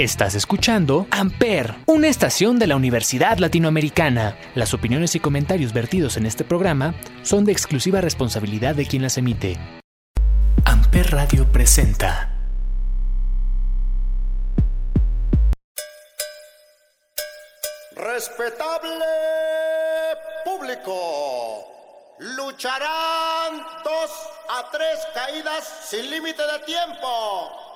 Estás escuchando Amper, una estación de la Universidad Latinoamericana. Las opiniones y comentarios vertidos en este programa son de exclusiva responsabilidad de quien las emite. Amper Radio presenta. Respetable público, lucharán dos a tres caídas sin límite de tiempo.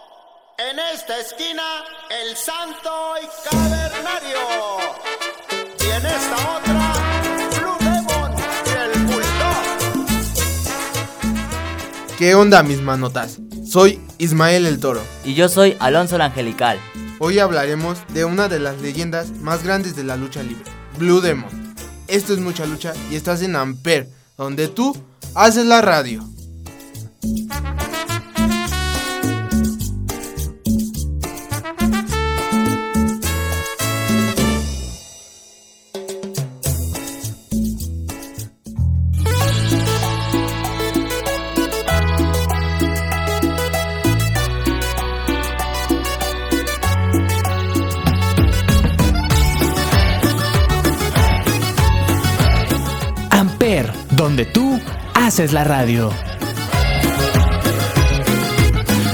En esta esquina, el santo y cavernario. Y en esta otra, Blue Demon y el Bulldog. ¿Qué onda mis manotas? Soy Ismael el Toro. Y yo soy Alonso el Angelical. Hoy hablaremos de una de las leyendas más grandes de la lucha libre, Blue Demon. Esto es mucha lucha y estás en Amper, donde tú haces la radio. Haces la radio.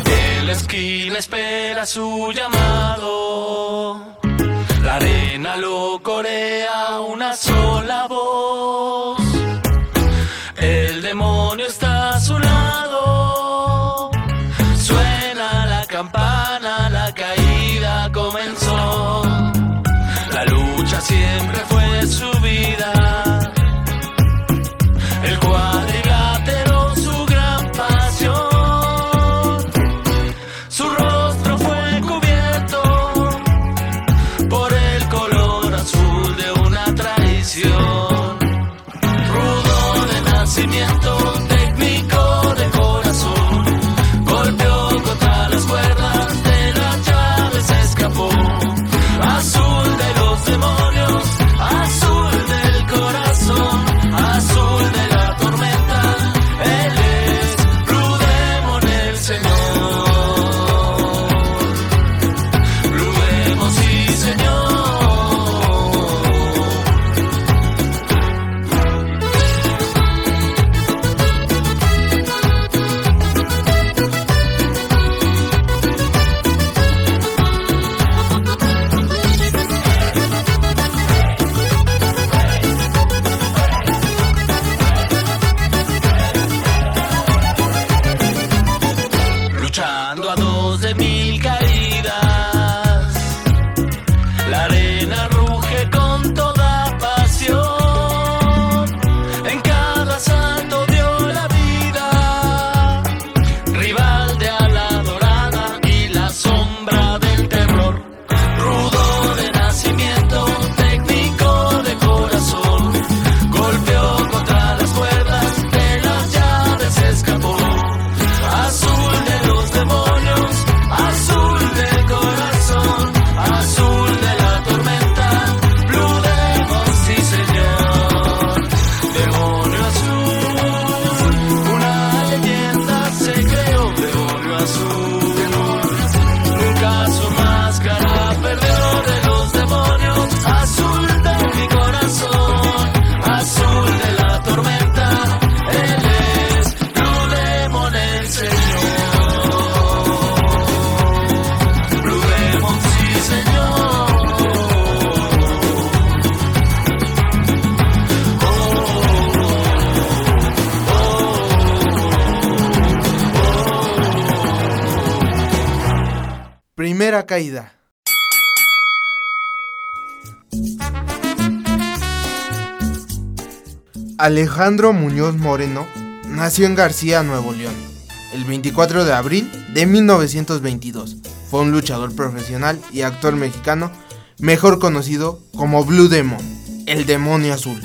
En la esquina espera su llamado. La arena lo corea una sola voz. El demonio está Caída. Alejandro Muñoz Moreno nació en García, Nuevo León, el 24 de abril de 1922. Fue un luchador profesional y actor mexicano, mejor conocido como Blue Demon, el demonio azul.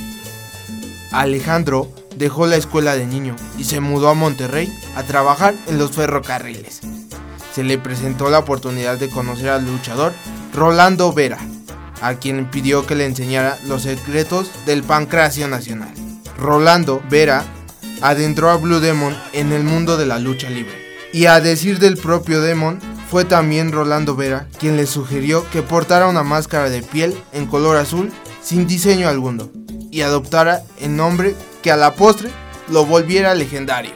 Alejandro dejó la escuela de niño y se mudó a Monterrey a trabajar en los ferrocarriles. Se le presentó la oportunidad de conocer al luchador Rolando Vera, a quien pidió que le enseñara los secretos del pancracio nacional. Rolando Vera adentró a Blue Demon en el mundo de la lucha libre. Y a decir del propio Demon, fue también Rolando Vera quien le sugirió que portara una máscara de piel en color azul sin diseño alguno y adoptara el nombre que a la postre lo volviera legendario.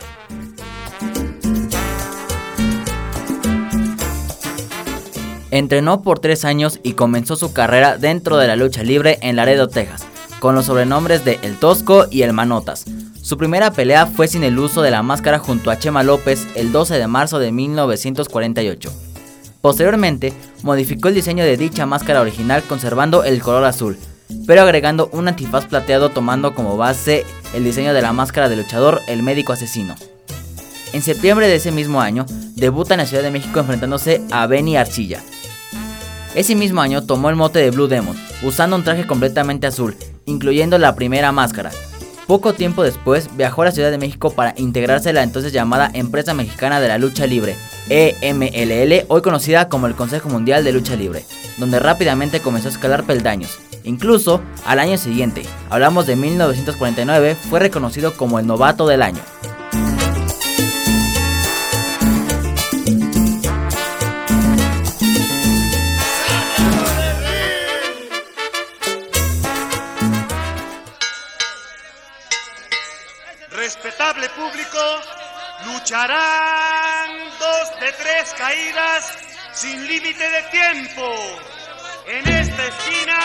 Entrenó por tres años y comenzó su carrera dentro de la lucha libre en Laredo, Texas, con los sobrenombres de El Tosco y El Manotas. Su primera pelea fue sin el uso de la máscara junto a Chema López el 12 de marzo de 1948. Posteriormente, modificó el diseño de dicha máscara original conservando el color azul, pero agregando un antifaz plateado tomando como base el diseño de la máscara del luchador El Médico Asesino. En septiembre de ese mismo año, debuta en la Ciudad de México enfrentándose a Benny Arcilla, ese mismo año tomó el mote de Blue Demon, usando un traje completamente azul, incluyendo la primera máscara. Poco tiempo después viajó a la Ciudad de México para integrarse a la entonces llamada Empresa Mexicana de la Lucha Libre, EMLL, hoy conocida como el Consejo Mundial de Lucha Libre, donde rápidamente comenzó a escalar peldaños. Incluso, al año siguiente, hablamos de 1949, fue reconocido como el novato del año. Lucharán dos de tres caídas sin límite de tiempo. En esta esquina,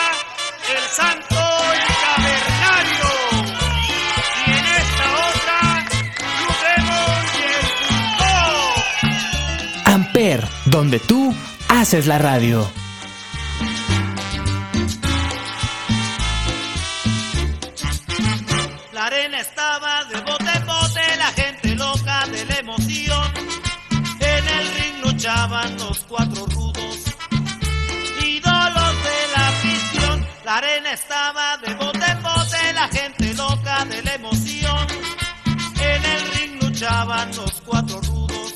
el santo y cavernario. Y en esta otra, Lucemos y el. Amper, donde tú haces la radio. Los cuatro rudos,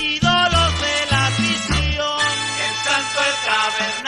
ídolos de la afición. El santo, el cavernario.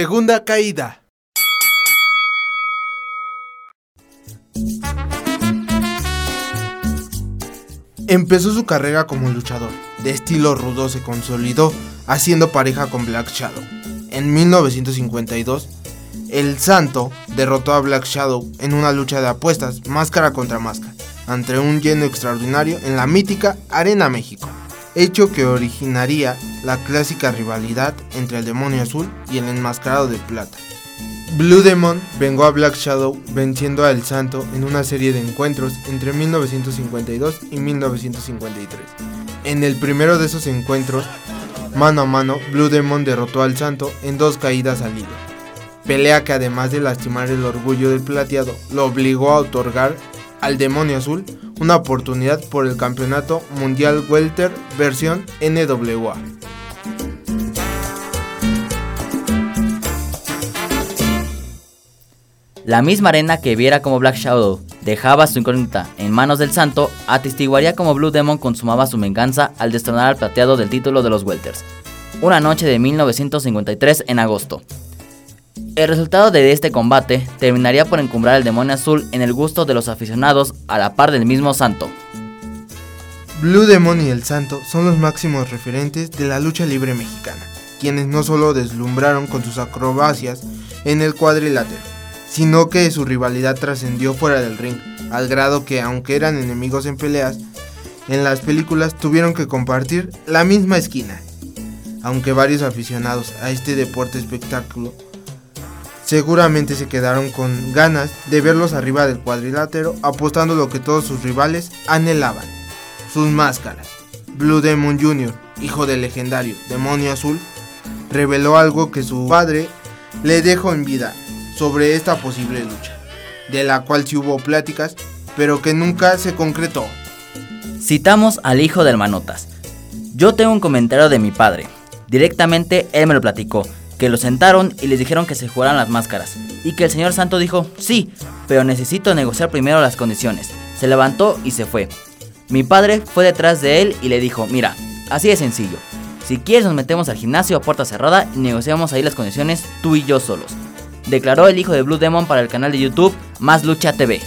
Segunda caída. Empezó su carrera como luchador. De estilo rudo se consolidó haciendo pareja con Black Shadow. En 1952, el Santo derrotó a Black Shadow en una lucha de apuestas máscara contra máscara, ante un lleno extraordinario en la mítica Arena México. Hecho que originaría la clásica rivalidad entre el demonio azul y el enmascarado de plata. Blue Demon vengó a Black Shadow venciendo a El Santo en una serie de encuentros entre 1952 y 1953. En el primero de esos encuentros, mano a mano, Blue Demon derrotó al Santo en dos caídas al hilo. Pelea que además de lastimar el orgullo del plateado, lo obligó a otorgar al Demonio Azul una oportunidad por el Campeonato Mundial Welter versión NWA. La misma arena que viera como Black Shadow dejaba su incógnita en manos del santo, atestiguaría como Blue Demon consumaba su venganza al destronar al plateado del título de los Welters. Una noche de 1953 en agosto. El resultado de este combate terminaría por encumbrar al demonio azul en el gusto de los aficionados a la par del mismo santo. Blue Demon y el Santo son los máximos referentes de la lucha libre mexicana, quienes no solo deslumbraron con sus acrobacias en el cuadrilátero, sino que su rivalidad trascendió fuera del ring, al grado que aunque eran enemigos en peleas, en las películas tuvieron que compartir la misma esquina. Aunque varios aficionados a este deporte espectáculo seguramente se quedaron con ganas de verlos arriba del cuadrilátero apostando lo que todos sus rivales anhelaban, sus máscaras. Blue Demon Jr., hijo del legendario Demonio Azul, reveló algo que su padre le dejó en vida sobre esta posible lucha, de la cual sí hubo pláticas, pero que nunca se concretó. Citamos al hijo del Manotas. Yo tengo un comentario de mi padre. Directamente él me lo platicó, que lo sentaron y les dijeron que se jugaran las máscaras, y que el señor Santo dijo, sí, pero necesito negociar primero las condiciones. Se levantó y se fue. Mi padre fue detrás de él y le dijo, mira, así de sencillo. Si quieres nos metemos al gimnasio a puerta cerrada y negociamos ahí las condiciones tú y yo solos declaró el hijo de Blue Demon para el canal de YouTube Más Lucha TV.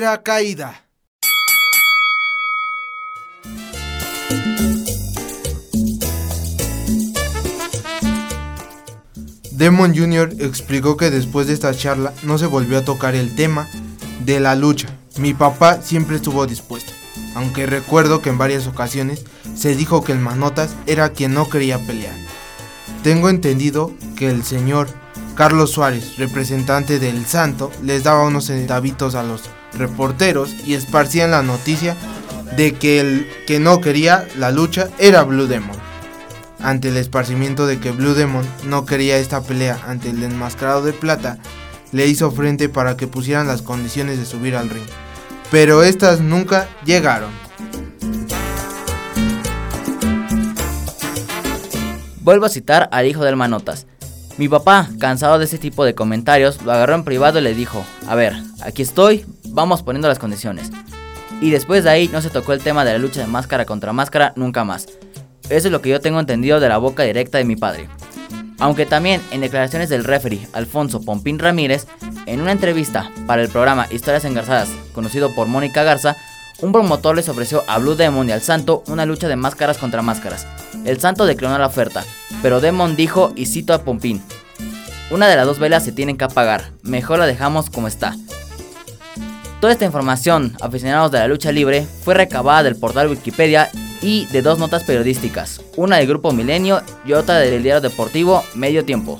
Caída. Demon Jr. explicó que después de esta charla no se volvió a tocar el tema de la lucha. Mi papá siempre estuvo dispuesto, aunque recuerdo que en varias ocasiones se dijo que el Manotas era quien no quería pelear. Tengo entendido que el señor Carlos Suárez, representante del Santo, les daba unos centavitos a los reporteros y esparcían la noticia de que el que no quería la lucha era Blue Demon. Ante el esparcimiento de que Blue Demon no quería esta pelea ante el enmascarado de plata, le hizo frente para que pusieran las condiciones de subir al ring. Pero estas nunca llegaron. Vuelvo a citar al hijo del Manotas. Mi papá, cansado de ese tipo de comentarios, lo agarró en privado y le dijo, a ver, aquí estoy, vamos poniendo las condiciones. Y después de ahí no se tocó el tema de la lucha de máscara contra máscara nunca más. Eso es lo que yo tengo entendido de la boca directa de mi padre. Aunque también en declaraciones del referee Alfonso Pompín Ramírez, en una entrevista para el programa Historias Engarzadas, conocido por Mónica Garza, un promotor les ofreció a Blue Demon y al Santo una lucha de máscaras contra máscaras. El Santo declinó la oferta, pero Demon dijo, y cito a Pompín, una de las dos velas se tienen que apagar, mejor la dejamos como está. Toda esta información, aficionados de la lucha libre, fue recabada del portal Wikipedia y de dos notas periodísticas, una del grupo Milenio y otra del diario deportivo Medio Tiempo.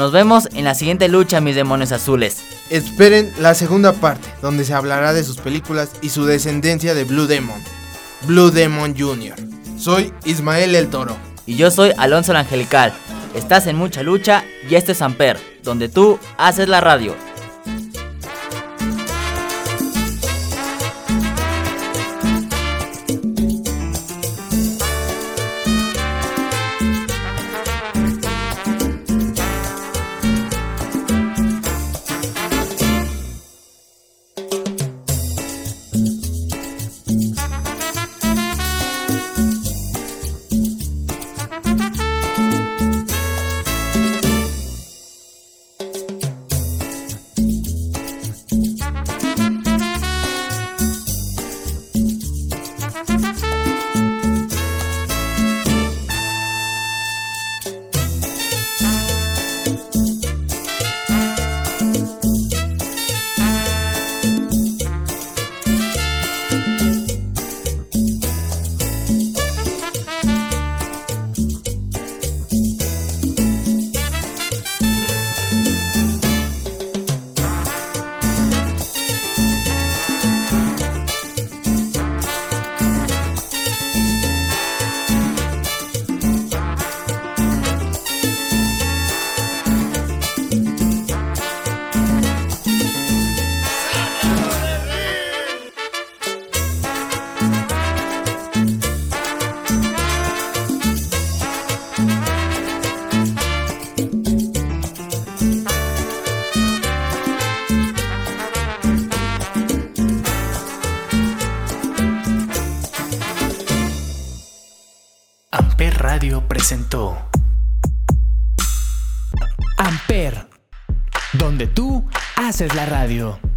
Nos vemos en la siguiente lucha, mis demonios azules. Esperen la segunda parte, donde se hablará de sus películas y su descendencia de Blue Demon. Blue Demon Jr. Soy Ismael el Toro. Y yo soy Alonso el Angelical. Estás en mucha lucha y este es Amper, donde tú haces la radio. Haces la radio.